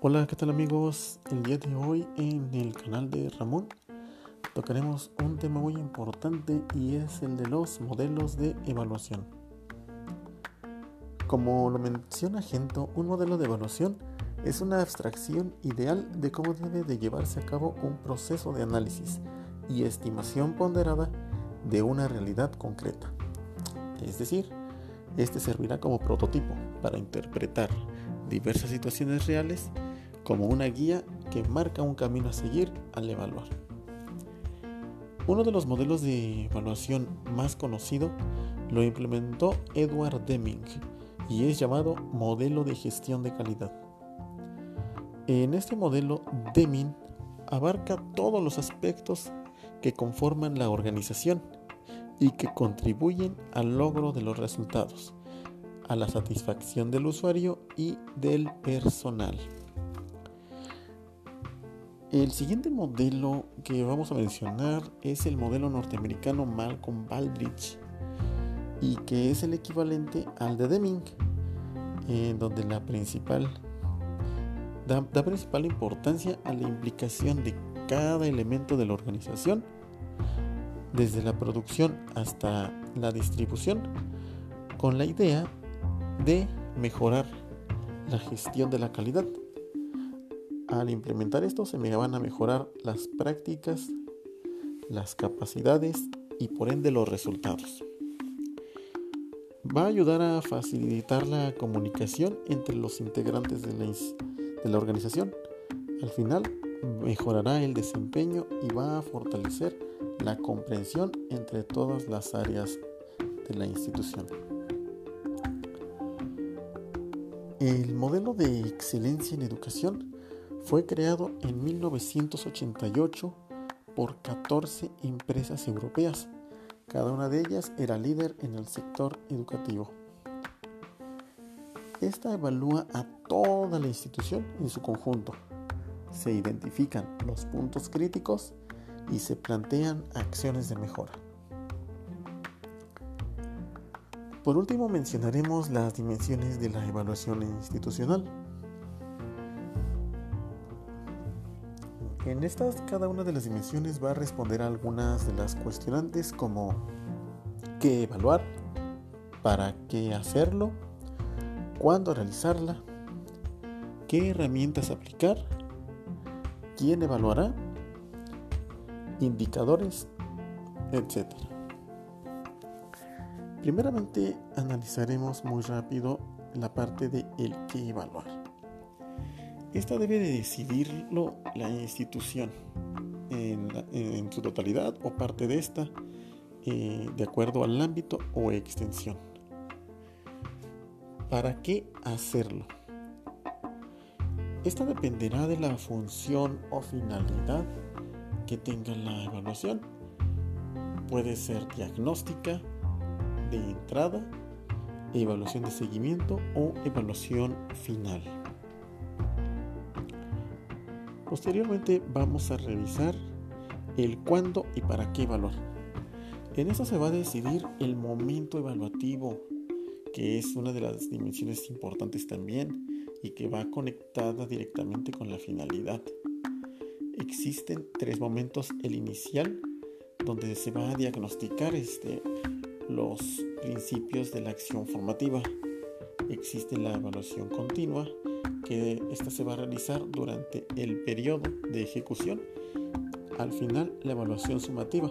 Hola, ¿qué tal amigos? El día de hoy en el canal de Ramón tocaremos un tema muy importante y es el de los modelos de evaluación. Como lo menciona Gento, un modelo de evaluación es una abstracción ideal de cómo debe de llevarse a cabo un proceso de análisis y estimación ponderada de una realidad concreta. Es decir, este servirá como prototipo para interpretar diversas situaciones reales como una guía que marca un camino a seguir al evaluar. Uno de los modelos de evaluación más conocido lo implementó Edward Deming y es llamado modelo de gestión de calidad. En este modelo, Deming abarca todos los aspectos que conforman la organización y que contribuyen al logro de los resultados, a la satisfacción del usuario y del personal. El siguiente modelo que vamos a mencionar es el modelo norteamericano Malcolm Baldrige y que es el equivalente al de Deming, en donde la principal da principal importancia a la implicación de cada elemento de la organización, desde la producción hasta la distribución, con la idea de mejorar la gestión de la calidad al implementar esto se van a mejorar las prácticas, las capacidades y por ende los resultados. Va a ayudar a facilitar la comunicación entre los integrantes de la, de la organización. Al final mejorará el desempeño y va a fortalecer la comprensión entre todas las áreas de la institución. El modelo de excelencia en educación fue creado en 1988 por 14 empresas europeas. Cada una de ellas era líder en el sector educativo. Esta evalúa a toda la institución en su conjunto. Se identifican los puntos críticos y se plantean acciones de mejora. Por último mencionaremos las dimensiones de la evaluación institucional. En estas, cada una de las dimensiones va a responder a algunas de las cuestionantes como qué evaluar, para qué hacerlo, cuándo realizarla, qué herramientas aplicar, quién evaluará, indicadores, etc. Primeramente analizaremos muy rápido la parte de el qué evaluar. Esta debe de decidirlo la institución en, su totalidad o parte de esta, eh, de acuerdo al ámbito o extensión. ¿Para qué hacerlo? Esta dependerá de la función o finalidad que tenga la evaluación. Puede ser diagnóstica, de entrada, evaluación de seguimiento o evaluación final. Posteriormente vamos a revisar el cuándo y para qué evaluar. En eso se va a decidir el momento evaluativo, que es una de las dimensiones importantes también y que va conectada directamente con la finalidad. Existen tres momentos, el inicial, donde se va a diagnosticar este, los principios de la acción formativa. Existe la evaluación continua, que esta se va a realizar durante el periodo de ejecución. Al final, la evaluación sumativa.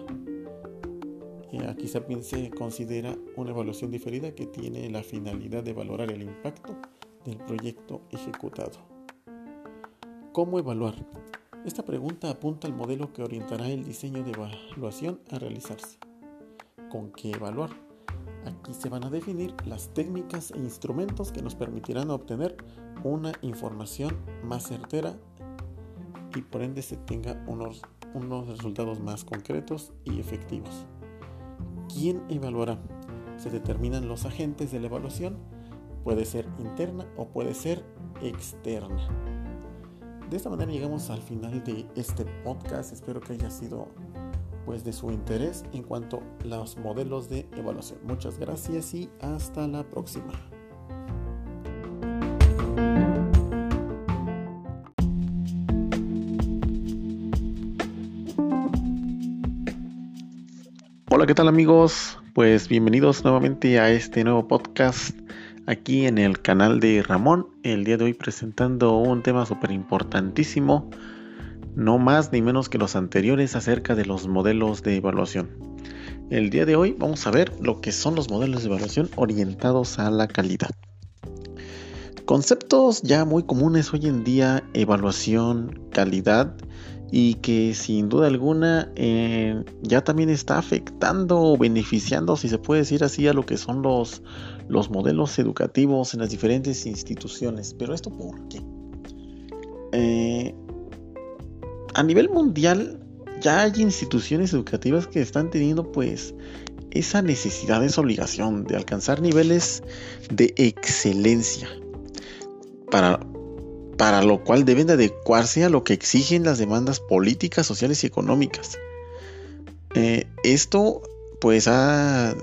Eh, aquí también se considera una evaluación diferida que tiene la finalidad de valorar el impacto del proyecto ejecutado. ¿Cómo evaluar? Esta pregunta apunta al modelo que orientará el diseño de evaluación a realizarse. ¿Con qué evaluar? Aquí se van a definir las técnicas e instrumentos que nos permitirán obtener una información más certera y por ende se tenga unos, unos resultados más concretos y efectivos. ¿Quién evaluará? Se determinan los agentes de la evaluación, puede ser interna o puede ser externa. De esta manera llegamos al final de este podcast, espero que haya sido pues de su interés en cuanto a los modelos de evaluación. Muchas gracias y hasta la próxima. Hola, ¿qué tal amigos? Pues bienvenidos nuevamente a este nuevo podcast aquí en el canal de Ramón. El día de hoy presentando un tema súper importantísimo, no más ni menos que los anteriores acerca de los modelos de evaluación. El día de hoy vamos a ver lo que son los modelos de evaluación orientados a la calidad. Conceptos ya muy comunes hoy en día, evaluación, calidad, y que sin duda alguna eh, ya también está afectando o beneficiando, si se puede decir así, a lo que son los, los modelos educativos en las diferentes instituciones. Pero esto por qué? Eh, a nivel mundial ya hay instituciones educativas que están teniendo pues esa necesidad, esa obligación de alcanzar niveles de excelencia para para lo cual deben de adecuarse a lo que exigen las demandas políticas, sociales y económicas. Eh, esto pues ha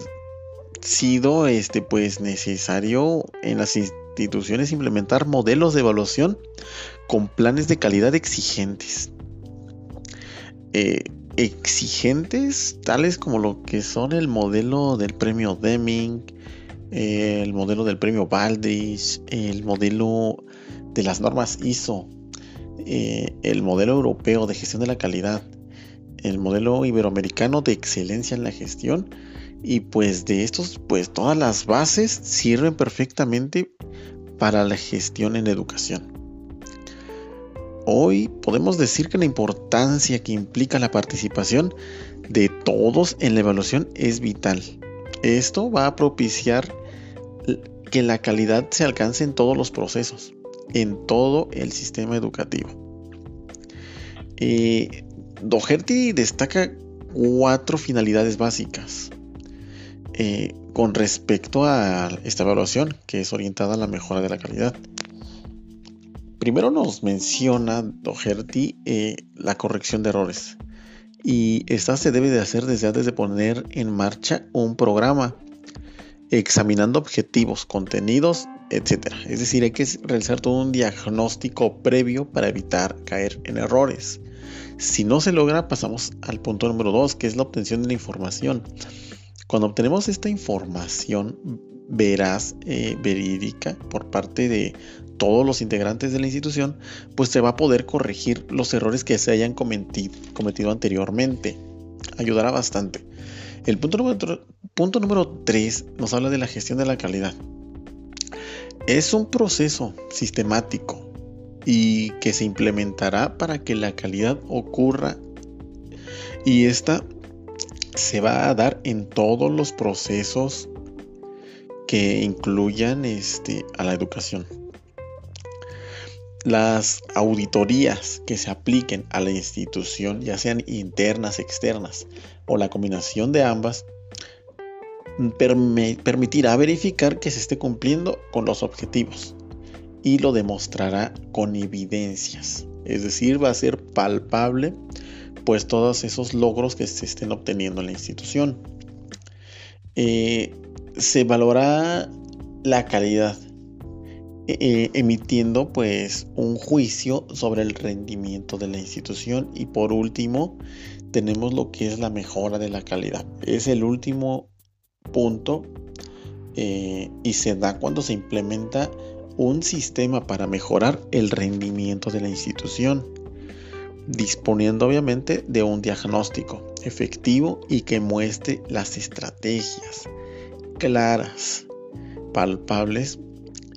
sido este pues necesario en las instituciones implementar modelos de evaluación con planes de calidad exigentes. Eh, exigentes tales como lo que son el modelo del premio Deming, el modelo del premio Baldrige, el modelo de las normas ISO, eh, el modelo europeo de gestión de la calidad, el modelo iberoamericano de excelencia en la gestión y pues de estos pues todas las bases sirven perfectamente para la gestión en educación. Hoy podemos decir que la importancia que implica la participación de todos en la evaluación es vital. Esto va a propiciar que la calidad se alcance en todos los procesos en todo el sistema educativo. Eh, Doherty destaca cuatro finalidades básicas eh, con respecto a esta evaluación que es orientada a la mejora de la calidad. Primero nos menciona Doherty eh, la corrección de errores y esta se debe de hacer desde antes de poner en marcha un programa examinando objetivos, contenidos etcétera. Es decir, hay que realizar todo un diagnóstico previo para evitar caer en errores. Si no se logra, pasamos al punto número 2, que es la obtención de la información. Cuando obtenemos esta información veraz, eh, verídica, por parte de todos los integrantes de la institución, pues se va a poder corregir los errores que se hayan cometido, anteriormente. Ayudará bastante. El punto número, punto número 3 nos habla de la gestión de la calidad. Es un proceso sistemático y que se implementará para que la calidad ocurra y esta se va a dar en todos los procesos que incluyan este, a la educación. Las auditorías que se apliquen a la institución, ya sean internas, externas o la combinación de ambas, permitirá verificar que se esté cumpliendo con los objetivos y lo demostrará con evidencias. Es decir, va a ser palpable pues todos esos logros que se estén obteniendo en la institución. Eh, se valora la calidad eh, eh, emitiendo pues un juicio sobre el rendimiento de la institución y por último tenemos lo que es la mejora de la calidad es el último punto y se da cuando se implementa un sistema para mejorar el rendimiento de la institución, disponiendo obviamente de un diagnóstico efectivo y que muestre las estrategias claras, palpables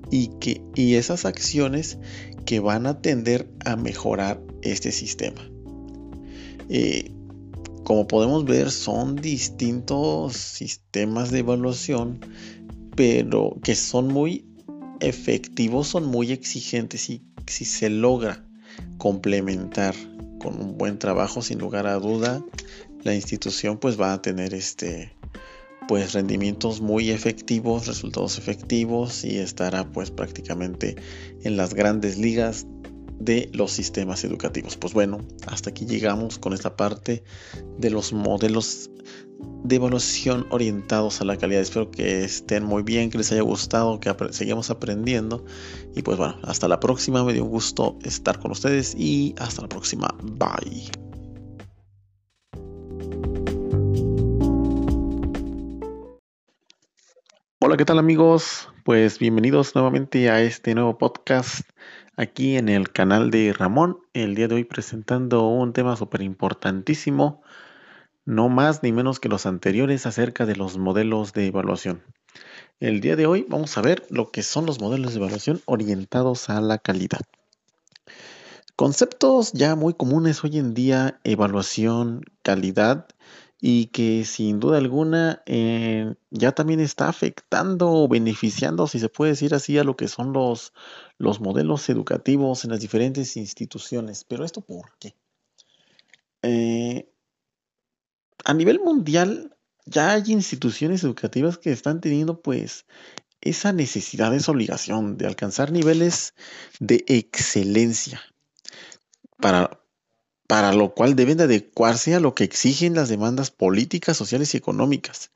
y, que, y esas acciones que van a tender a mejorar este sistema. Eh, como podemos ver, son distintos sistemas de evaluación, pero que son muy efectivos, son muy exigentes y si se logra complementar con un buen trabajo, sin lugar a duda, la institución pues va a tener este pues rendimientos muy efectivos, resultados efectivos y estará pues prácticamente en las grandes ligas de los sistemas educativos. Pues bueno, hasta aquí llegamos con esta parte de los modelos de evaluación orientados a la calidad. Espero que estén muy bien, que les haya gustado, que sigamos aprendiendo. Y pues bueno, hasta la próxima. Me dio un gusto estar con ustedes y hasta la próxima. Bye. Hola, ¿qué tal amigos? Pues bienvenidos nuevamente a este nuevo podcast aquí en el canal de Ramón. El día de hoy presentando un tema súper importantísimo no más ni menos que los anteriores acerca de los modelos de evaluación. El día de hoy vamos a ver lo que son los modelos de evaluación orientados a la calidad. Conceptos ya muy comunes hoy en día, evaluación, calidad, y que sin duda alguna eh, ya también está afectando o beneficiando, si se puede decir así, a lo que son los, los modelos educativos en las diferentes instituciones. Pero esto por qué? Eh, a nivel mundial ya hay instituciones educativas que están teniendo pues esa necesidad, esa obligación de alcanzar niveles de excelencia, para, para lo cual deben de adecuarse a lo que exigen las demandas políticas, sociales y económicas.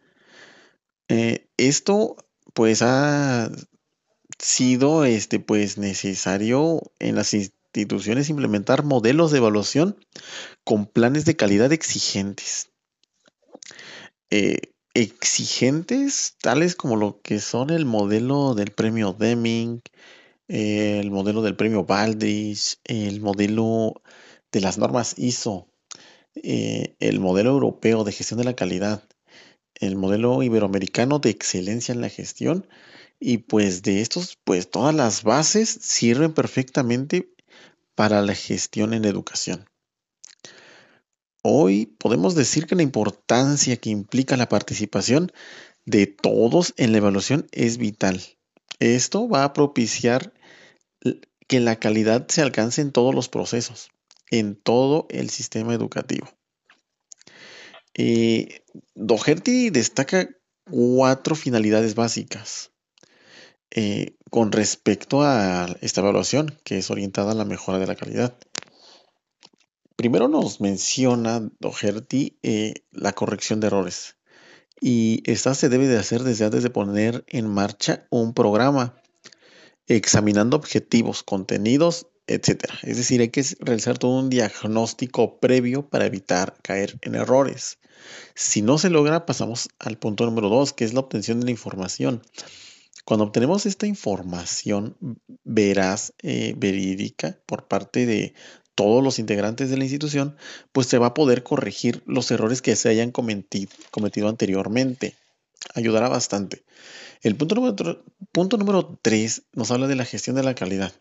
Eh, esto pues ha sido este pues necesario en las instituciones implementar modelos de evaluación con planes de calidad exigentes eh, exigentes, tales como lo que son el modelo del premio Deming, el modelo del premio Baldrige, el modelo de las normas ISO, eh, el modelo europeo de gestión de la calidad, el modelo iberoamericano de excelencia en la gestión y pues de estos pues todas las bases sirven perfectamente para la gestión en educación. Hoy podemos decir que la importancia que implica la participación de todos en la evaluación es vital. Esto va a propiciar que la calidad se alcance en todos los procesos, en todo el sistema educativo. Eh, Doherty destaca cuatro finalidades básicas eh, con respecto a esta evaluación que es orientada a la mejora de la calidad. Primero nos menciona Doherty eh, la corrección de errores y esta se debe de hacer desde antes de poner en marcha un programa, examinando objetivos, contenidos, etc. Es decir, hay que realizar todo un diagnóstico previo para evitar caer en errores. Si no se logra, pasamos al punto número dos, que es la obtención de la información. Cuando obtenemos esta información veraz, eh, verídica, por parte de todos los integrantes de la institución, pues se va a poder corregir los errores que se hayan cometido, anteriormente. Ayudará bastante. El punto número, 3 nos habla de la gestión de la calidad.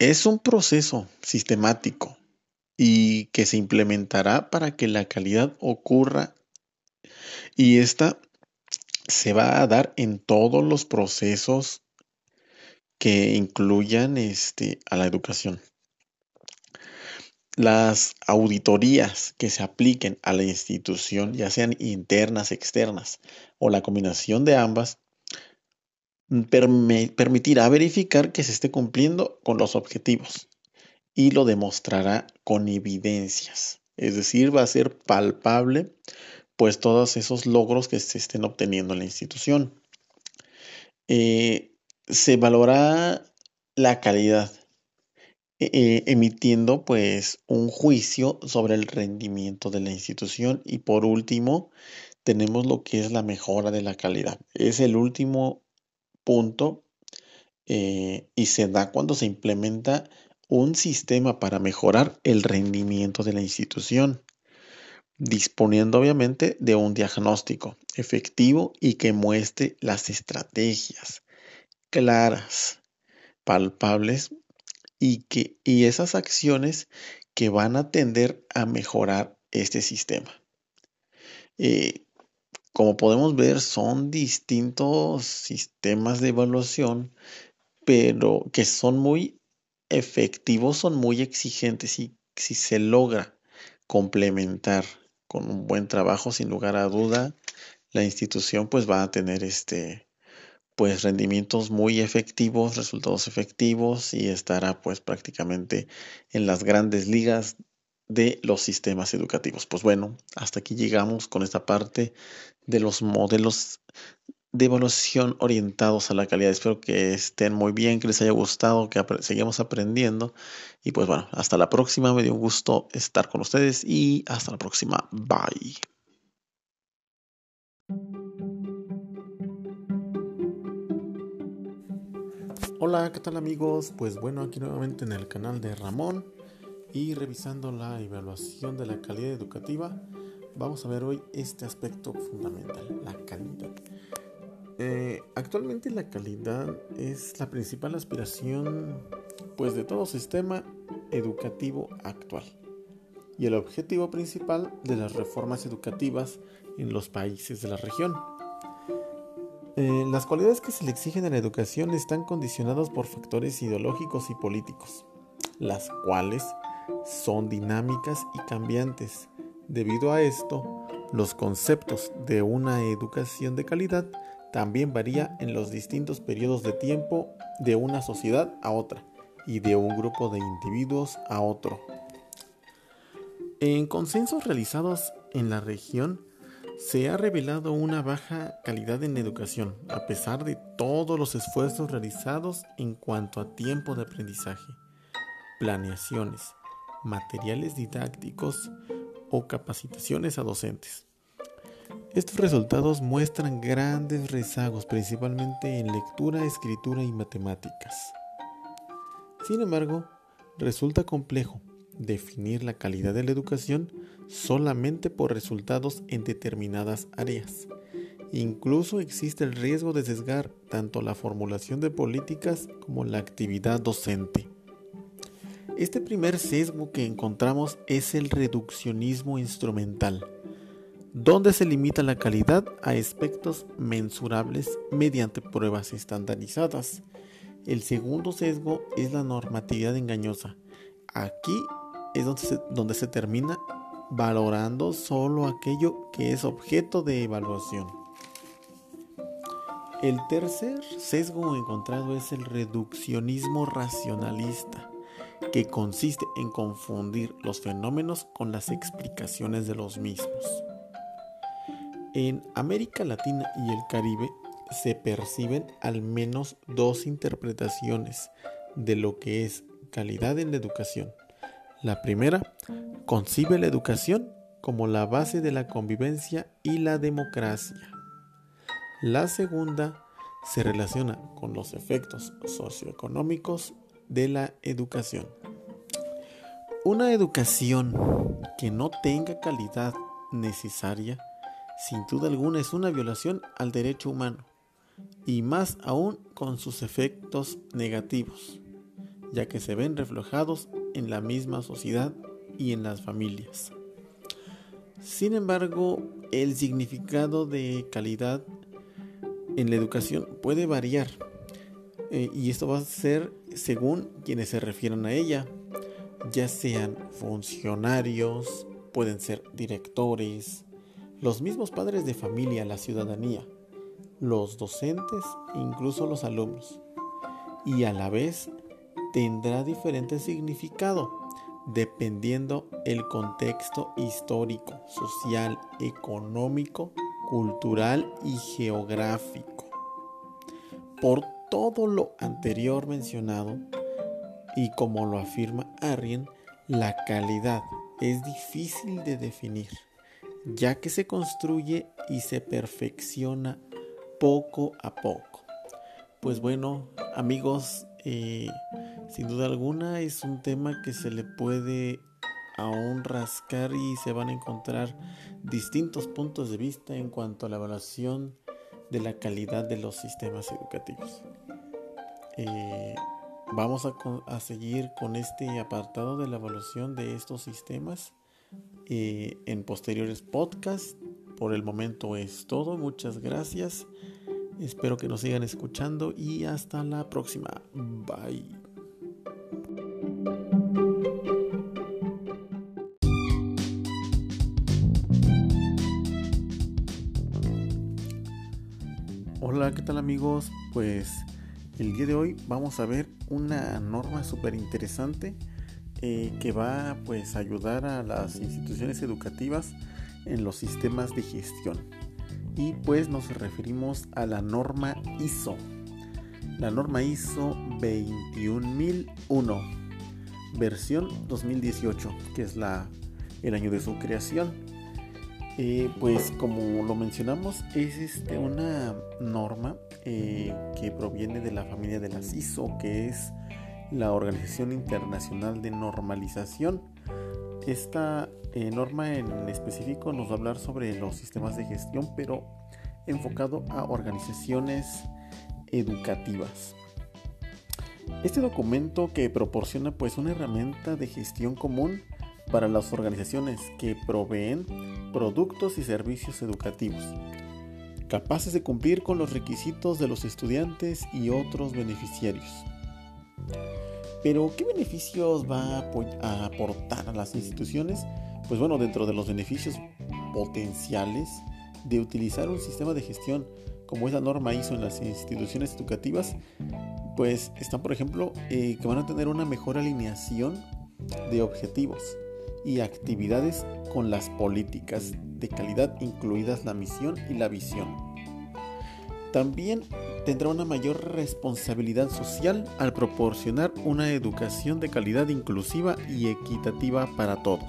Es un proceso sistemático y que se implementará para que la calidad ocurra y esta se va a dar en todos los procesos que incluyan este, a la educación. Las auditorías que se apliquen a la institución, ya sean internas, externas o la combinación de ambas, permitirá verificar que se esté cumpliendo con los objetivos y lo demostrará con evidencias. Es decir, va a ser palpable pues todos esos logros que se estén obteniendo en la institución. Eh, se valora la calidad e, e, emitiendo pues un juicio sobre el rendimiento de la institución y por último tenemos lo que es la mejora de la calidad. Es el último punto eh, y se da cuando se implementa un sistema para mejorar el rendimiento de la institución, disponiendo obviamente de un diagnóstico efectivo y que muestre las estrategias claras, palpables y, que, y esas acciones que van a tender a mejorar este sistema. Eh, como podemos ver, son distintos sistemas de evaluación, pero que son muy efectivos, son muy exigentes y si se logra complementar con un buen trabajo, sin lugar a duda, la institución pues va a tener este pues rendimientos muy efectivos, resultados efectivos y estará pues prácticamente en las grandes ligas de los sistemas educativos. Pues bueno, hasta aquí llegamos con esta parte de los modelos de evaluación orientados a la calidad. Espero que estén muy bien, que les haya gustado, que seguimos aprendiendo. Y pues bueno, hasta la próxima. Me dio un gusto estar con ustedes y hasta la próxima. Bye. Hola, ¿qué tal amigos? Pues bueno, aquí nuevamente en el canal de Ramón y revisando la evaluación de la calidad educativa, vamos a ver hoy este aspecto fundamental, la calidad. Eh, actualmente la calidad es la principal aspiración pues de todo sistema educativo actual y el objetivo principal de las reformas educativas en los países de la región. Eh, las cualidades que se le exigen a la educación están condicionadas por factores ideológicos y políticos, las cuales son dinámicas y cambiantes. Debido a esto, los conceptos de una educación de calidad también varía en los distintos periodos de tiempo de una sociedad a otra y de un grupo de individuos a otro. En consensos realizados en la región, se ha revelado una baja calidad en educación, a pesar de todos los esfuerzos realizados en cuanto a tiempo de aprendizaje, planeaciones, materiales didácticos o capacitaciones a docentes. Estos resultados muestran grandes rezagos, principalmente en lectura, escritura y matemáticas. Sin embargo, resulta complejo definir la calidad de la educación solamente por resultados en determinadas áreas. Incluso existe el riesgo de sesgar tanto la formulación de políticas como la actividad docente. Este primer sesgo que encontramos es el reduccionismo instrumental, donde se limita la calidad a aspectos mensurables mediante pruebas estandarizadas. El segundo sesgo es la normatividad engañosa. Aquí es donde se, donde se termina valorando solo aquello que es objeto de evaluación. El tercer sesgo encontrado es el reduccionismo racionalista, que consiste en confundir los fenómenos con las explicaciones de los mismos. En América Latina y el Caribe se perciben al menos dos interpretaciones de lo que es calidad en la educación. La primera concibe la educación como la base de la convivencia y la democracia. La segunda se relaciona con los efectos socioeconómicos de la educación. Una educación que no tenga calidad necesaria, sin duda alguna, es una violación al derecho humano, y más aún con sus efectos negativos, ya que se ven reflejados en la misma sociedad y en las familias. Sin embargo, el significado de calidad en la educación puede variar eh, y esto va a ser según quienes se refieran a ella, ya sean funcionarios, pueden ser directores, los mismos padres de familia, la ciudadanía, los docentes, incluso los alumnos. Y a la vez tendrá diferente significado dependiendo el contexto histórico, social, económico, cultural y geográfico. Por todo lo anterior mencionado, y como lo afirma Arrien, la calidad es difícil de definir, ya que se construye y se perfecciona poco a poco. Pues bueno, amigos, eh, sin duda alguna es un tema que se le puede aún rascar y se van a encontrar distintos puntos de vista en cuanto a la evaluación de la calidad de los sistemas educativos. Eh, vamos a, seguir con este apartado de la evaluación de estos sistemas eh, en posteriores podcasts. Por el momento es todo. Muchas gracias. Espero que nos sigan escuchando y hasta la próxima. Bye. Amigos? Pues el día de hoy vamos a ver una norma súper interesante eh, que va pues a ayudar a las instituciones educativas en los sistemas de gestión. Y pues nos referimos a la norma ISO. La norma ISO 21001, versión 2018, que es la, el año de su creación. Eh, pues como lo mencionamos, es este, una norma eh, que proviene de la familia de las ISO, que es la Organización Internacional de Normalización. Esta eh, norma en específico nos va a hablar sobre los sistemas de gestión, pero enfocado a organizaciones educativas. Este documento que proporciona pues una herramienta de gestión común para las organizaciones que proveen productos y servicios educativos, capaces de cumplir con los requisitos de los estudiantes y otros beneficiarios. Pero, ¿qué beneficios va a aportar a las instituciones? Pues bueno, dentro de los beneficios potenciales de utilizar un sistema de gestión como es la norma ISO en las instituciones educativas, pues están, por ejemplo, eh, que van a tener una mejor alineación de objetivos, y actividades con las políticas de calidad incluidas la misión y la visión. También tendrá una mayor responsabilidad social al proporcionar una educación de calidad inclusiva y equitativa para todos.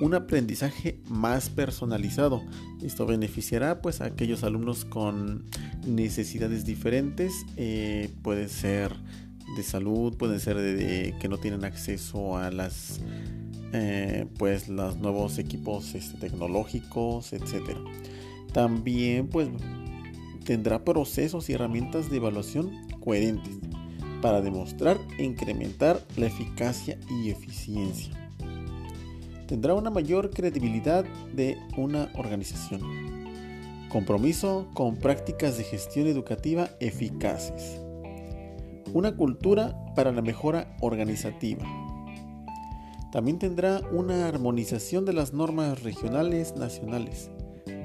Un aprendizaje más personalizado. Esto beneficiará pues a aquellos alumnos con necesidades diferentes. Eh, puede ser de salud, puede ser de que no tienen acceso a las eh, pues los nuevos equipos este, tecnológicos, etcétera. También pues tendrá procesos y herramientas de evaluación coherentes para demostrar e incrementar la eficacia y eficiencia. Tendrá una mayor credibilidad de una organización. Compromiso con prácticas de gestión educativa eficaces. Una cultura para la mejora organizativa también tendrá una armonización de las normas regionales nacionales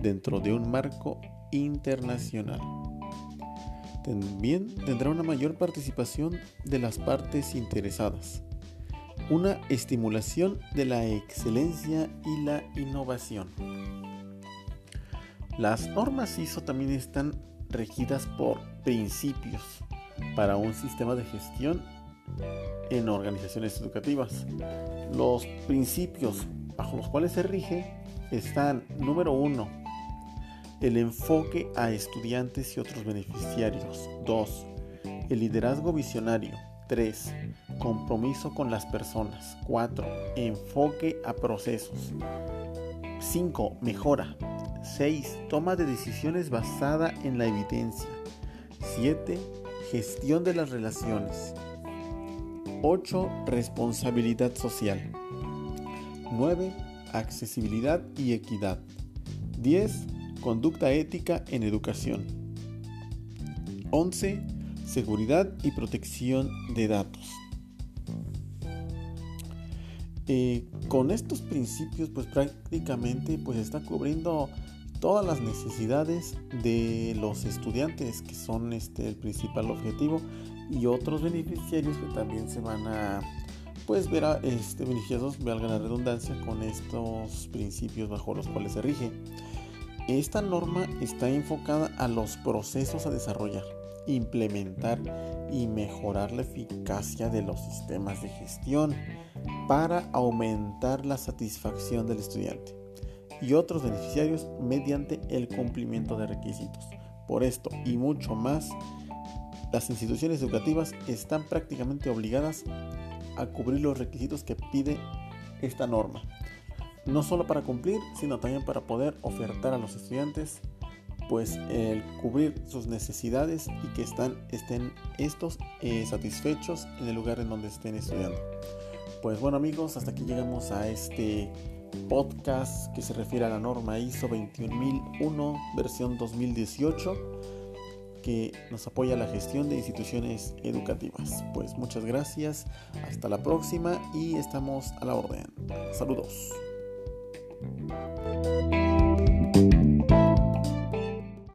dentro de un marco internacional. También tendrá una mayor participación de las partes interesadas, una estimulación de la excelencia y la innovación. Las normas ISO también están regidas por principios para un sistema de gestión en organizaciones educativas. Los principios bajo los cuales se rige están, número uno, el enfoque a estudiantes y otros beneficiarios. 2. El liderazgo visionario. 3. Compromiso con las personas. 4. Enfoque a procesos. 5. Mejora. 6. Toma de decisiones basada en la evidencia. 7. Gestión de las relaciones. 8. Responsabilidad social. 9. Accesibilidad y equidad. 10. Conducta ética en educación. 11. Seguridad y protección de datos. Eh, con estos principios pues prácticamente pues está cubriendo todas las necesidades de los estudiantes que son este el principal objetivo y otros beneficiarios que también se van a pues ver este, beneficiados, valga la redundancia, con estos principios bajo los cuales se rige. Esta norma está enfocada a los procesos a desarrollar, implementar y mejorar la eficacia de los sistemas de gestión para aumentar la satisfacción del estudiante y otros beneficiarios mediante el cumplimiento de requisitos. Por esto y mucho más, las instituciones educativas están prácticamente obligadas a cubrir los requisitos que pide esta norma. No solo para cumplir, sino también para poder ofertar a los estudiantes pues el cubrir sus necesidades y que están, estén estos eh, satisfechos en el lugar en donde estén estudiando. Pues bueno amigos, hasta aquí llegamos a este podcast que se refiere a la norma ISO 21001 versión 2018 que nos apoya la gestión de instituciones educativas. Pues muchas gracias, hasta la próxima y estamos a la orden. Saludos. Música